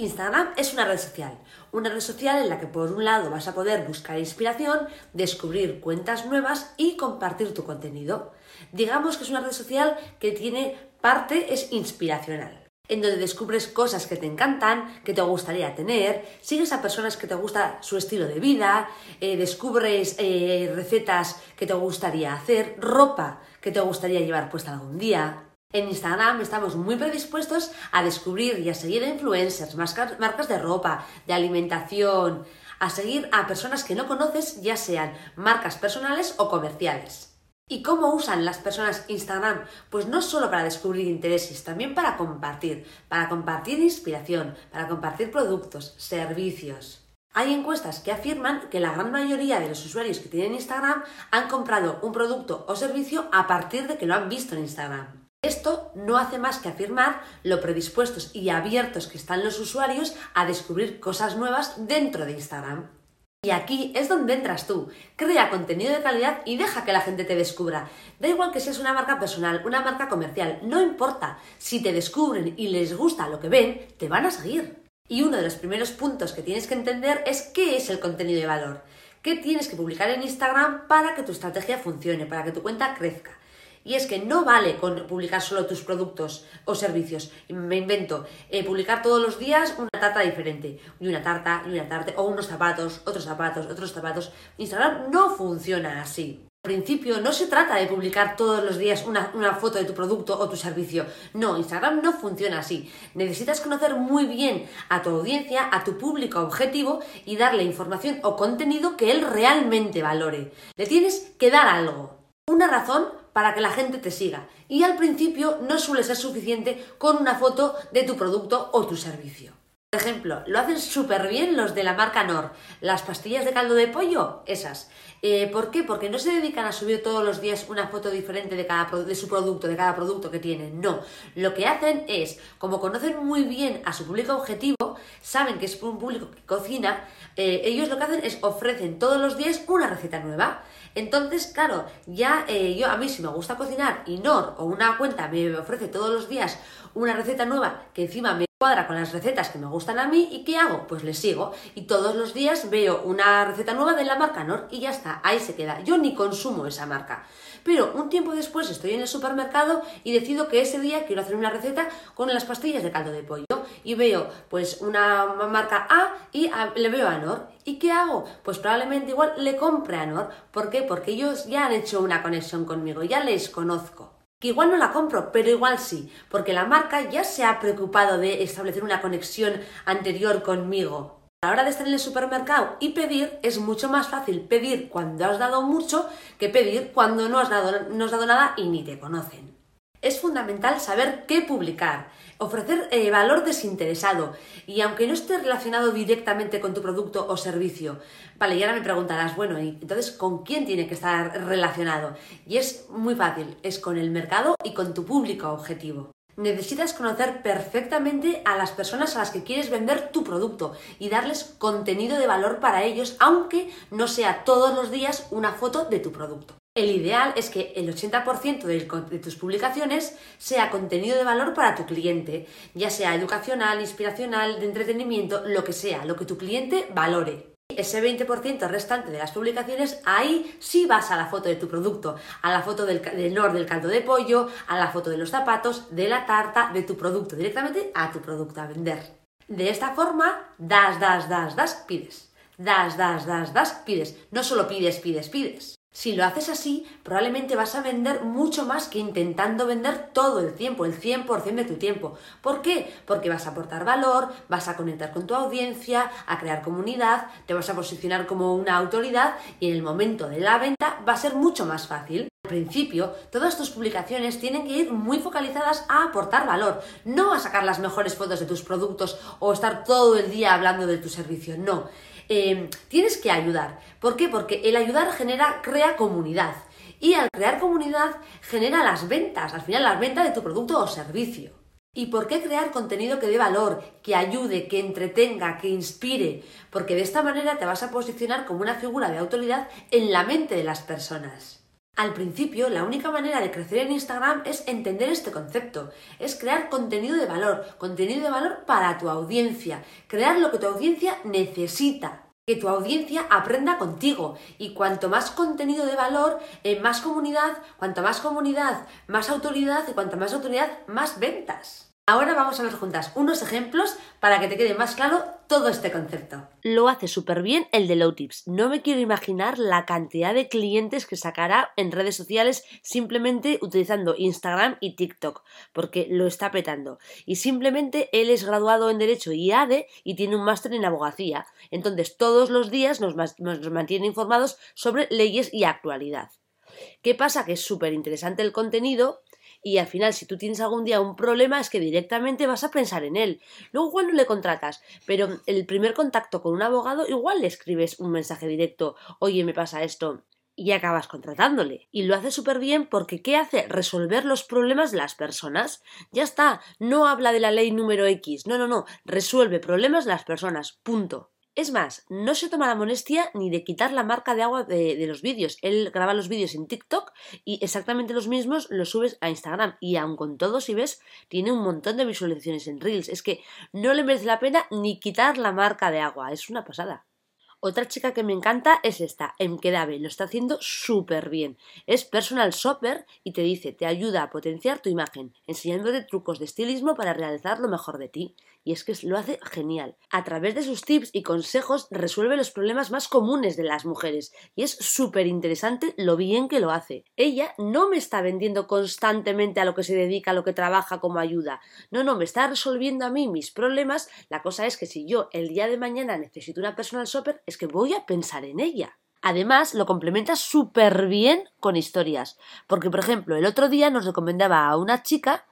Instagram es una red social, una red social en la que por un lado vas a poder buscar inspiración, descubrir cuentas nuevas y compartir tu contenido. Digamos que es una red social que tiene parte es inspiracional, en donde descubres cosas que te encantan, que te gustaría tener, sigues a personas que te gusta su estilo de vida, eh, descubres eh, recetas que te gustaría hacer, ropa que te gustaría llevar puesta algún día, en Instagram estamos muy predispuestos a descubrir y a seguir a influencers, marcas de ropa, de alimentación, a seguir a personas que no conoces, ya sean marcas personales o comerciales. ¿Y cómo usan las personas Instagram? Pues no solo para descubrir intereses, también para compartir, para compartir inspiración, para compartir productos, servicios. Hay encuestas que afirman que la gran mayoría de los usuarios que tienen Instagram han comprado un producto o servicio a partir de que lo han visto en Instagram. Esto no hace más que afirmar lo predispuestos y abiertos que están los usuarios a descubrir cosas nuevas dentro de Instagram. Y aquí es donde entras tú. Crea contenido de calidad y deja que la gente te descubra. Da igual que seas una marca personal, una marca comercial, no importa. Si te descubren y les gusta lo que ven, te van a seguir. Y uno de los primeros puntos que tienes que entender es qué es el contenido de valor. ¿Qué tienes que publicar en Instagram para que tu estrategia funcione, para que tu cuenta crezca? Y es que no vale con publicar solo tus productos o servicios. Me invento, eh, publicar todos los días una tarta diferente. Y una tarta, y una tarta, o unos zapatos, otros zapatos, otros zapatos. Instagram no funciona así. Al principio no se trata de publicar todos los días una, una, foto de tu producto o tu servicio. No, Instagram no funciona así. Necesitas conocer muy bien a tu audiencia, a tu público objetivo y darle información o contenido que él realmente valore. Le tienes que dar algo. Una razón para que la gente te siga. Y al principio no suele ser suficiente con una foto de tu producto o tu servicio. Por ejemplo, lo hacen súper bien los de la marca Nor. Las pastillas de caldo de pollo, esas. Eh, ¿Por qué? Porque no se dedican a subir todos los días una foto diferente de, cada, de su producto, de cada producto que tienen. No. Lo que hacen es, como conocen muy bien a su público objetivo, saben que es un público que cocina, eh, ellos lo que hacen es ofrecen todos los días una receta nueva. Entonces, claro, ya eh, yo a mí si me gusta cocinar y Nor o una cuenta me ofrece todos los días una receta nueva que encima me cuadra con las recetas que me gustan a mí y ¿qué hago? Pues le sigo y todos los días veo una receta nueva de la marca Nor y ya está, ahí se queda. Yo ni consumo esa marca. Pero un tiempo después estoy en el supermercado y decido que ese día quiero hacer una receta con las pastillas de caldo de pollo y veo pues una marca A y le veo a Nor. ¿Y qué hago? Pues probablemente igual le compre a Nor. ¿Por qué? Porque ellos ya han hecho una conexión conmigo, ya les conozco que igual no la compro, pero igual sí, porque la marca ya se ha preocupado de establecer una conexión anterior conmigo. A la hora de estar en el supermercado y pedir, es mucho más fácil pedir cuando has dado mucho que pedir cuando no has dado, no has dado nada y ni te conocen. Es fundamental saber qué publicar, ofrecer eh, valor desinteresado y aunque no esté relacionado directamente con tu producto o servicio. Vale, y ahora me preguntarás, bueno, ¿y entonces con quién tiene que estar relacionado? Y es muy fácil, es con el mercado y con tu público objetivo. Necesitas conocer perfectamente a las personas a las que quieres vender tu producto y darles contenido de valor para ellos, aunque no sea todos los días una foto de tu producto. El ideal es que el 80% de tus publicaciones sea contenido de valor para tu cliente, ya sea educacional, inspiracional, de entretenimiento, lo que sea, lo que tu cliente valore. Ese 20% restante de las publicaciones, ahí sí vas a la foto de tu producto, a la foto del, del nor del caldo de pollo, a la foto de los zapatos, de la tarta, de tu producto, directamente a tu producto a vender. De esta forma, das, das, das, das, pides. Das, das, das, das, pides. No solo pides, pides, pides. Si lo haces así, probablemente vas a vender mucho más que intentando vender todo el tiempo, el 100% de tu tiempo. ¿Por qué? Porque vas a aportar valor, vas a conectar con tu audiencia, a crear comunidad, te vas a posicionar como una autoridad y en el momento de la venta va a ser mucho más fácil. Al principio, todas tus publicaciones tienen que ir muy focalizadas a aportar valor, no a sacar las mejores fotos de tus productos o estar todo el día hablando de tu servicio, no Em, tienes que ayudar. ¿Por qué? Porque el ayudar genera, crea comunidad. Y al crear comunidad genera las ventas, al final las ventas de tu producto o servicio. ¿Y por qué crear contenido que dé valor, que ayude, que entretenga, que inspire? Porque de esta manera te vas a posicionar como una figura de autoridad en la mente de las personas. Al principio, la única manera de crecer en Instagram es entender este concepto, es crear contenido de valor, contenido de valor para tu audiencia, crear lo que tu audiencia necesita, que tu audiencia aprenda contigo. Y cuanto más contenido de valor, en más comunidad, cuanto más comunidad, más autoridad y cuanto más autoridad, más ventas. Ahora vamos a ver juntas unos ejemplos para que te quede más claro todo este concepto. Lo hace súper bien el de Low Tips. No me quiero imaginar la cantidad de clientes que sacará en redes sociales simplemente utilizando Instagram y TikTok, porque lo está petando. Y simplemente él es graduado en Derecho y ADE y tiene un máster en abogacía. Entonces todos los días nos, nos mantiene informados sobre leyes y actualidad. ¿Qué pasa? Que es súper interesante el contenido y al final si tú tienes algún día un problema es que directamente vas a pensar en él. Luego igual no le contratas, pero el primer contacto con un abogado igual le escribes un mensaje directo, oye, me pasa esto, y acabas contratándole. Y lo hace súper bien porque ¿qué hace? Resolver los problemas de las personas. Ya está, no habla de la ley número X, no, no, no, resuelve problemas de las personas, punto. Es más, no se toma la molestia ni de quitar la marca de agua de, los vídeos. Él graba los vídeos en TikTok y exactamente los mismos los subes a Instagram. Y aun con todo, si ves, tiene un montón de visualizaciones en Reels. Es que no le merece la pena ni quitar la marca de agua. Es una pasada. Otra chica que me encanta es esta, Emkedabe, lo está haciendo súper bien. Es personal shopper y te dice, te ayuda a potenciar tu imagen, enseñándote trucos de estilismo para realizar lo mejor de ti. Y es que lo hace genial. A través de sus tips y consejos resuelve los problemas más comunes de las mujeres y es súper interesante lo bien que lo hace. Ella no me está vendiendo constantemente a lo que se dedica, a lo que trabaja como ayuda. No, no, me está resolviendo a mí mis problemas. La cosa es que si yo el día de mañana necesito una personal shopper, es que voy a pensar en ella. Además, lo complementa súper bien con historias. Porque, por ejemplo, el otro día nos recomendaba a una chica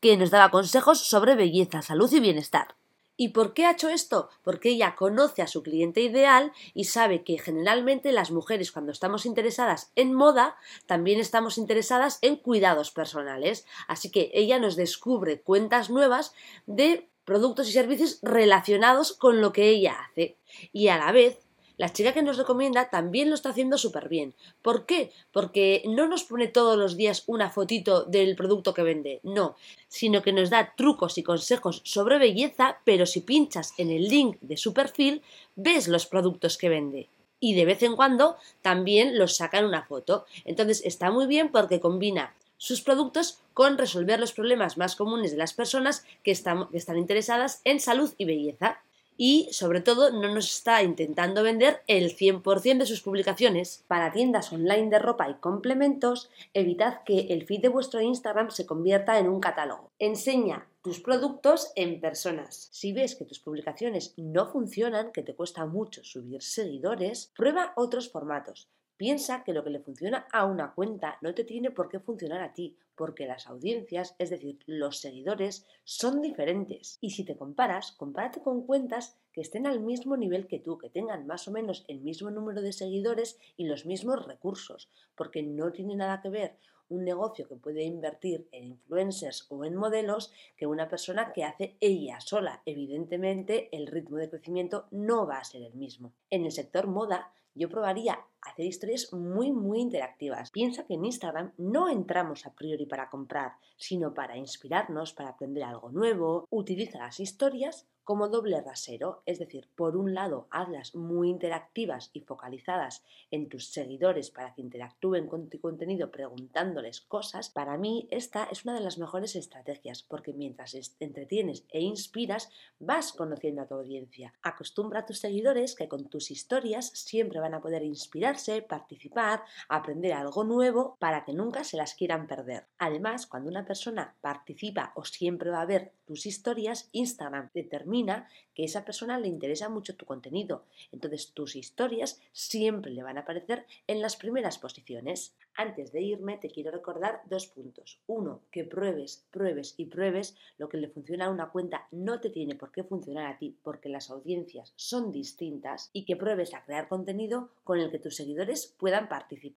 que nos daba consejos sobre belleza, salud y bienestar. ¿Y por qué ha hecho esto? Porque ella conoce a su cliente ideal y sabe que generalmente las mujeres cuando estamos interesadas en moda, también estamos interesadas en cuidados personales. Así que ella nos descubre cuentas nuevas de productos y servicios relacionados con lo que ella hace. Y a la vez la chica que nos recomienda también lo está haciendo súper bien. ¿Por qué? Porque no nos pone todos los días una fotito del producto que vende, no, sino que nos da trucos y consejos sobre belleza, pero si pinchas en el link de su perfil, ves los productos que vende y de vez en cuando también los sacan una foto. Entonces está muy bien porque combina sus productos con resolver los problemas más comunes de las personas que están, interesadas en salud y belleza y sobre todo no nos está intentando vender el 100% de sus publicaciones. Para tiendas online de ropa y complementos, evitad que el feed de vuestro Instagram se convierta en un catálogo. Enseña tus productos en personas. Si ves que tus publicaciones no funcionan, que te cuesta mucho subir seguidores, prueba otros formatos. Piensa que lo que le funciona a una cuenta no te tiene por qué funcionar a ti, porque las audiencias, es decir, los seguidores, son diferentes. Y si te comparas, compárate con cuentas que estén al mismo nivel que tú, que tengan más o menos el mismo número de seguidores y los mismos recursos, porque no tiene nada que ver un negocio que puede invertir en influencers o en modelos que una persona que hace ella sola. Evidentemente, el ritmo de crecimiento no va a ser el mismo. En el sector moda, yo probaría hacer historias muy, muy interactivas. Piensa que en Instagram no entramos a priori para comprar, sino para inspirarnos, para aprender algo nuevo. Utiliza las historias como doble rasero, es decir, por un lado, hazlas muy interactivas y focalizadas en tus seguidores para que interactúen con tu contenido preguntándoles cosas. Para mí, esta es una de las mejores estrategias, porque mientras entretienes e inspiras, vas conociendo a tu audiencia. Acostumbra a tus seguidores que con tus historias siempre van a poder inspirarse, participar, aprender algo nuevo para que nunca se las quieran perder. Además, cuando una persona participa o siempre va a ver tus historias, Instagram determina que a esa persona le interesa mucho tu contenido. Entonces tus historias siempre le van a aparecer en las primeras posiciones. Antes de irme te quiero recordar dos puntos. Uno, que pruebes, pruebes y pruebes lo que le funciona a una cuenta no te tiene por qué funcionar a ti porque las audiencias son distintas y que pruebes a crear contenido con el que tus seguidores puedan participar.